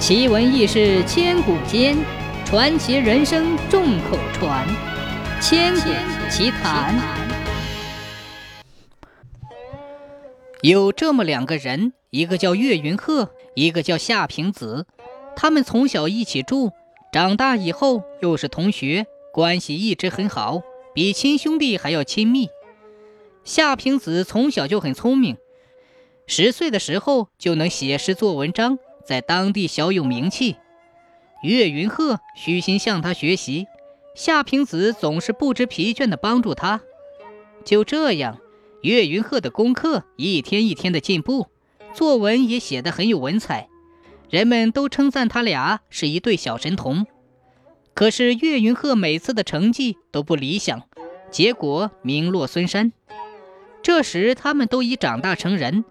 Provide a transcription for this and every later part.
奇闻异事千古间，传奇人生众口传。千古奇谈。有这么两个人，一个叫岳云鹤，一个叫夏平子。他们从小一起住，长大以后又是同学，关系一直很好，比亲兄弟还要亲密。夏平子从小就很聪明，十岁的时候就能写诗做文章。在当地小有名气，岳云鹤虚心向他学习，夏平子总是不知疲倦地帮助他。就这样，岳云鹤的功课一天一天的进步，作文也写得很有文采，人们都称赞他俩是一对小神童。可是岳云鹤每次的成绩都不理想，结果名落孙山。这时他们都已长大成人。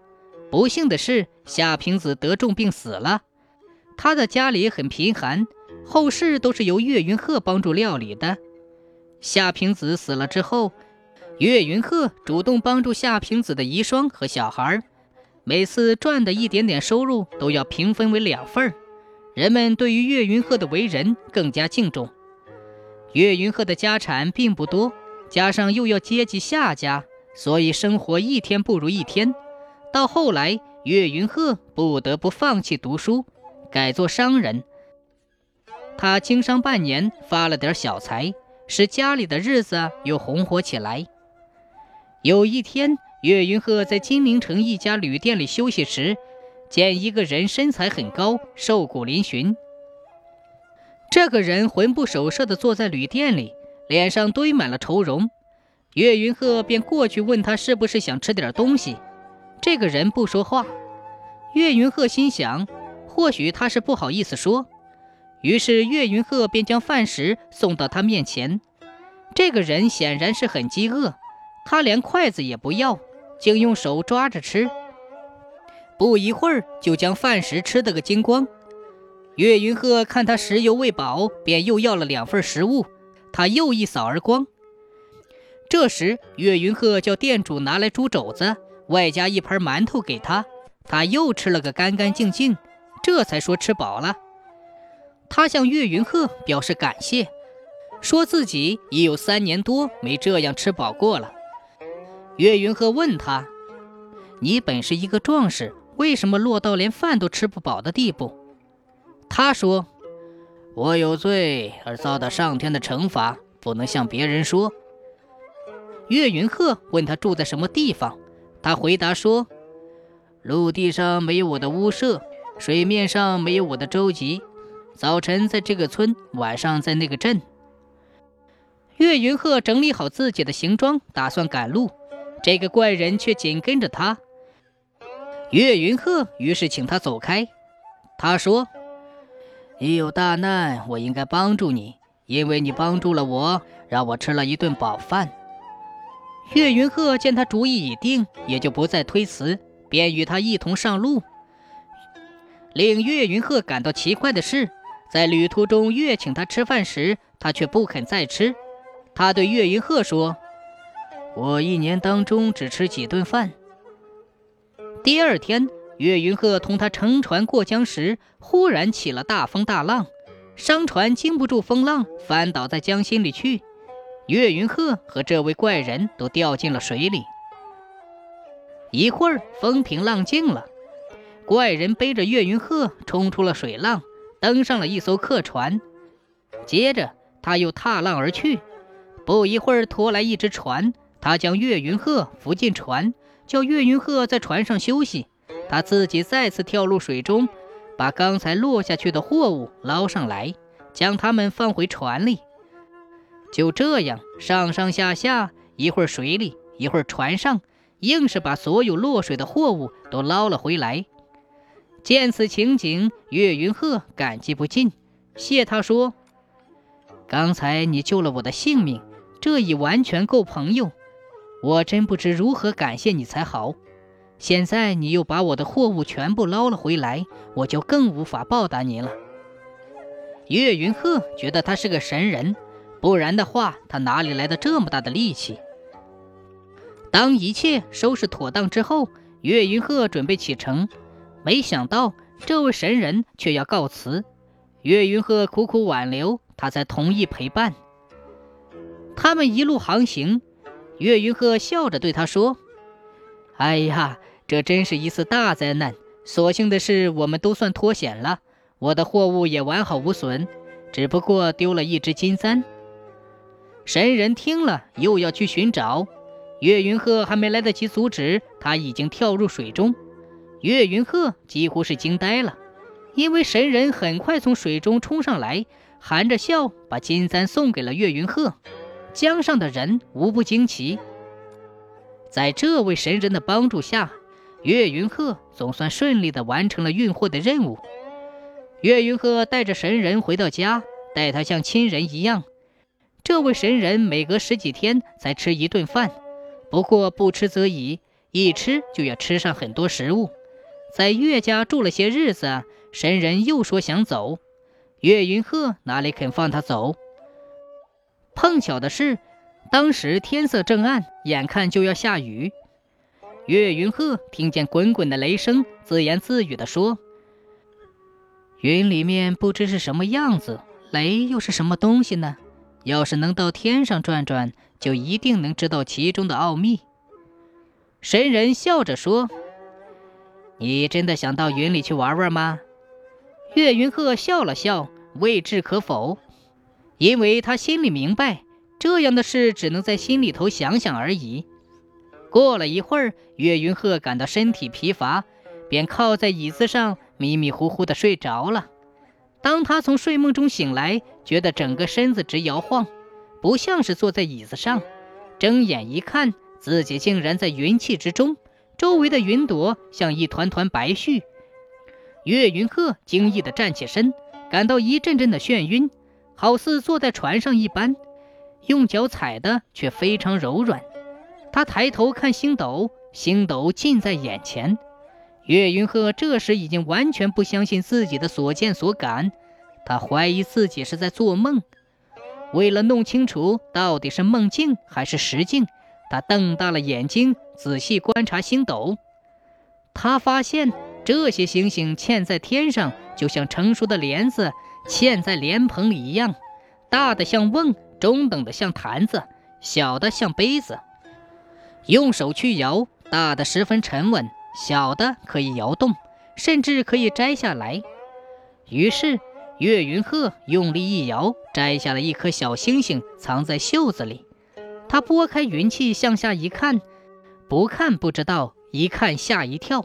不幸的是，夏平子得重病死了。他的家里很贫寒，后事都是由岳云鹤帮助料理的。夏平子死了之后，岳云鹤主动帮助夏平子的遗孀和小孩，每次赚的一点点收入都要平分为两份人们对于岳云鹤的为人更加敬重。岳云鹤的家产并不多，加上又要接济夏家，所以生活一天不如一天。到后来，岳云鹤不得不放弃读书，改做商人。他经商半年，发了点小财，使家里的日子又红火起来。有一天，岳云鹤在金陵城一家旅店里休息时，见一个人身材很高，瘦骨嶙峋。这个人魂不守舍地坐在旅店里，脸上堆满了愁容。岳云鹤便过去问他是不是想吃点东西。这个人不说话，岳云鹤心想，或许他是不好意思说。于是岳云鹤便将饭食送到他面前。这个人显然是很饥饿，他连筷子也不要，竟用手抓着吃。不一会儿就将饭食吃得个精光。岳云鹤看他食犹未饱，便又要了两份食物，他又一扫而光。这时岳云鹤叫店主拿来猪肘子。外加一盘馒头给他，他又吃了个干干净净，这才说吃饱了。他向岳云鹤表示感谢，说自己已有三年多没这样吃饱过了。岳云鹤问他：“你本是一个壮士，为什么落到连饭都吃不饱的地步？”他说：“我有罪而遭到上天的惩罚，不能向别人说。”岳云鹤问他住在什么地方。他回答说：“陆地上没有我的屋舍，水面上没有我的舟楫。早晨在这个村，晚上在那个镇。”岳云鹤整理好自己的行装，打算赶路。这个怪人却紧跟着他。岳云鹤于是请他走开。他说：“你有大难，我应该帮助你，因为你帮助了我，让我吃了一顿饱饭。”岳云鹤见他主意已定，也就不再推辞，便与他一同上路。令岳云鹤感到奇怪的是，在旅途中岳请他吃饭时，他却不肯再吃。他对岳云鹤说：“我一年当中只吃几顿饭。”第二天，岳云鹤同他乘船过江时，忽然起了大风大浪，商船经不住风浪，翻倒在江心里去。岳云鹤和这位怪人都掉进了水里。一会儿风平浪静了，怪人背着岳云鹤冲出了水浪，登上了一艘客船。接着他又踏浪而去。不一会儿，拖来一只船，他将岳云鹤扶进船，叫岳云鹤在船上休息，他自己再次跳入水中，把刚才落下去的货物捞上来，将它们放回船里。就这样上上下下，一会儿水里，一会儿船上，硬是把所有落水的货物都捞了回来。见此情景，岳云鹤感激不尽，谢他说：“刚才你救了我的性命，这已完全够朋友。我真不知如何感谢你才好。现在你又把我的货物全部捞了回来，我就更无法报答您了。”岳云鹤觉得他是个神人。不然的话，他哪里来的这么大的力气？当一切收拾妥当之后，岳云鹤准备启程，没想到这位神人却要告辞。岳云鹤苦苦挽留，他才同意陪伴。他们一路航行，岳云鹤笑着对他说：“哎呀，这真是一次大灾难。所幸的是，我们都算脱险了，我的货物也完好无损，只不过丢了一只金簪。”神人听了，又要去寻找。岳云鹤还没来得及阻止，他已经跳入水中。岳云鹤几乎是惊呆了，因为神人很快从水中冲上来，含着笑把金簪送给了岳云鹤。江上的人无不惊奇。在这位神人的帮助下，岳云鹤总算顺利地完成了运货的任务。岳云鹤带着神人回到家，待他像亲人一样。这位神人每隔十几天才吃一顿饭。不过不吃则已，一吃就要吃上很多食物。在岳家住了些日子，神人又说想走，岳云鹤哪里肯放他走？碰巧的是，当时天色正暗，眼看就要下雨。岳云鹤听见滚滚的雷声，自言自语地说：“云里面不知是什么样子，雷又是什么东西呢？要是能到天上转转。”就一定能知道其中的奥秘。神人笑着说：“你真的想到云里去玩玩吗？”岳云鹤笑了笑，未置可否，因为他心里明白，这样的事只能在心里头想想而已。过了一会儿，岳云鹤感到身体疲乏，便靠在椅子上迷迷糊糊的睡着了。当他从睡梦中醒来，觉得整个身子直摇晃。不像是坐在椅子上，睁眼一看，自己竟然在云气之中，周围的云朵像一团团白絮。岳云鹤惊异地站起身，感到一阵阵的眩晕，好似坐在船上一般，用脚踩的却非常柔软。他抬头看星斗，星斗近在眼前。岳云鹤这时已经完全不相信自己的所见所感，他怀疑自己是在做梦。为了弄清楚到底是梦境还是实境，他瞪大了眼睛，仔细观察星斗。他发现这些星星嵌在天上，就像成熟的莲子嵌在莲蓬里一样，大的像瓮，中等的像坛子，小的像杯子。用手去摇，大的十分沉稳，小的可以摇动，甚至可以摘下来。于是。岳云鹤用力一摇，摘下了一颗小星星，藏在袖子里。他拨开云气，向下一看，不看不知道，一看吓一跳。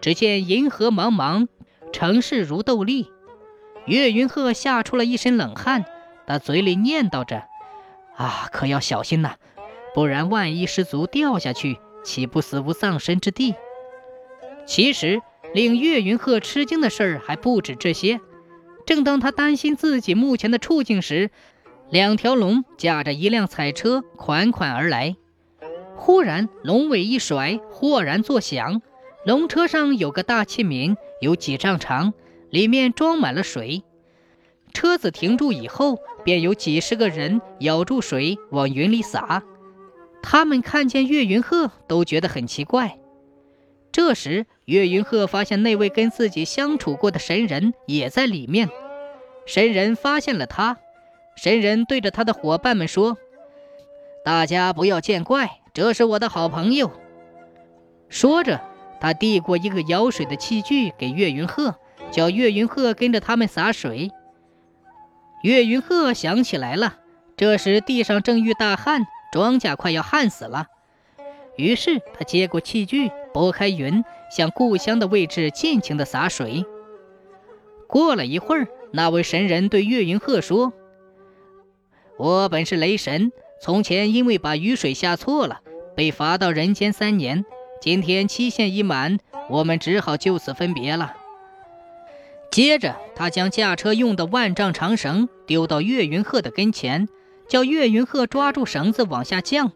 只见银河茫茫，城市如斗笠。岳云鹤吓出了一身冷汗，他嘴里念叨着：“啊，可要小心呐，不然万一失足掉下去，岂不死无葬身之地？”其实，令岳云鹤吃惊的事儿还不止这些。正当他担心自己目前的处境时，两条龙驾着一辆彩车款款而来。忽然，龙尾一甩，豁然作响。龙车上有个大器皿，有几丈长，里面装满了水。车子停住以后，便有几十个人咬住水往云里洒。他们看见岳云鹤，都觉得很奇怪。这时，岳云鹤发现那位跟自己相处过的神人也在里面。神人发现了他，神人对着他的伙伴们说：“大家不要见怪，这是我的好朋友。”说着，他递过一个舀水的器具给岳云鹤，叫岳云鹤跟着他们洒水。岳云鹤想起来了，这时地上正遇大旱，庄稼快要旱死了。于是他接过器具，拨开云，向故乡的位置尽情地洒水。过了一会儿，那位神人对岳云鹤说：“我本是雷神，从前因为把雨水下错了，被罚到人间三年。今天期限已满，我们只好就此分别了。”接着，他将驾车用的万丈长绳丢到岳云鹤的跟前，叫岳云鹤抓住绳子往下降。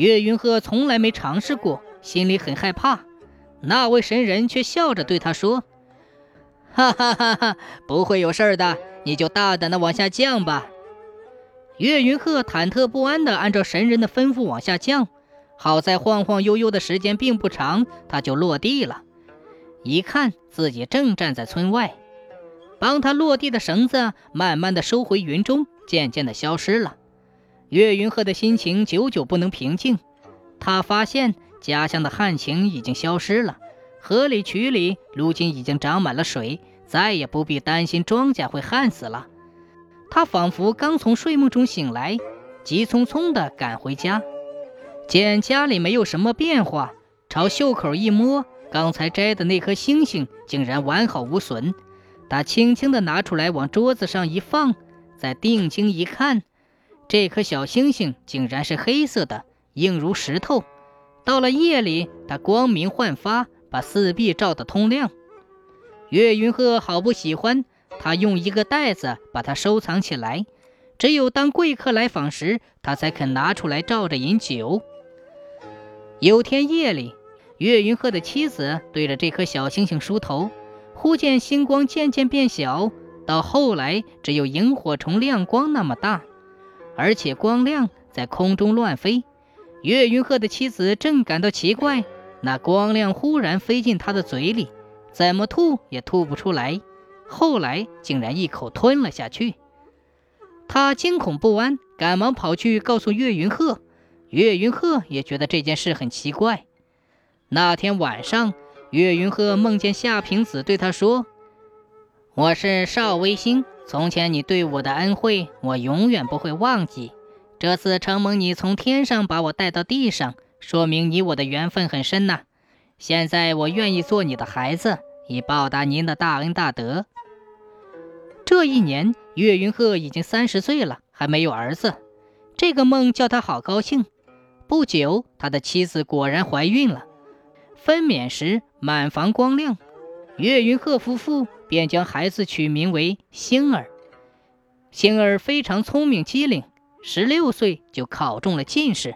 岳云鹤从来没尝试过，心里很害怕。那位神人却笑着对他说：“哈哈哈哈，不会有事的，你就大胆的往下降吧。”岳云鹤忐忑不安地按照神人的吩咐往下降。好在晃晃悠悠的时间并不长，他就落地了。一看自己正站在村外，帮他落地的绳子慢慢的收回云中，渐渐的消失了。岳云鹤的心情久久不能平静，他发现家乡的旱情已经消失了，河里渠里如今已经长满了水，再也不必担心庄稼会旱死了。他仿佛刚从睡梦中醒来，急匆匆地赶回家，见家里没有什么变化，朝袖口一摸，刚才摘的那颗星星竟然完好无损。他轻轻地拿出来，往桌子上一放，再定睛一看，这颗小星星竟然是黑色的，硬如石头。到了夜里，它光明焕发，把四壁照得通亮。岳云鹤好不喜欢。他用一个袋子把它收藏起来，只有当贵客来访时，他才肯拿出来照着饮酒。有天夜里，岳云鹤的妻子对着这颗小星星梳头，忽见星光渐渐变小，到后来只有萤火虫亮光那么大，而且光亮在空中乱飞。岳云鹤的妻子正感到奇怪，那光亮忽然飞进他的嘴里，怎么吐也吐不出来。后来竟然一口吞了下去，他惊恐不安，赶忙跑去告诉岳云鹤。岳云鹤也觉得这件事很奇怪。那天晚上，岳云鹤梦见夏平子对他说：“我是邵微星，从前你对我的恩惠，我永远不会忘记。这次承蒙你从天上把我带到地上，说明你我的缘分很深呐。现在我愿意做你的孩子，以报答您的大恩大德。”这一年，岳云鹤已经三十岁了，还没有儿子。这个梦叫他好高兴。不久，他的妻子果然怀孕了。分娩时，满房光亮，岳云鹤夫妇便将孩子取名为星儿。星儿非常聪明机灵，十六岁就考中了进士。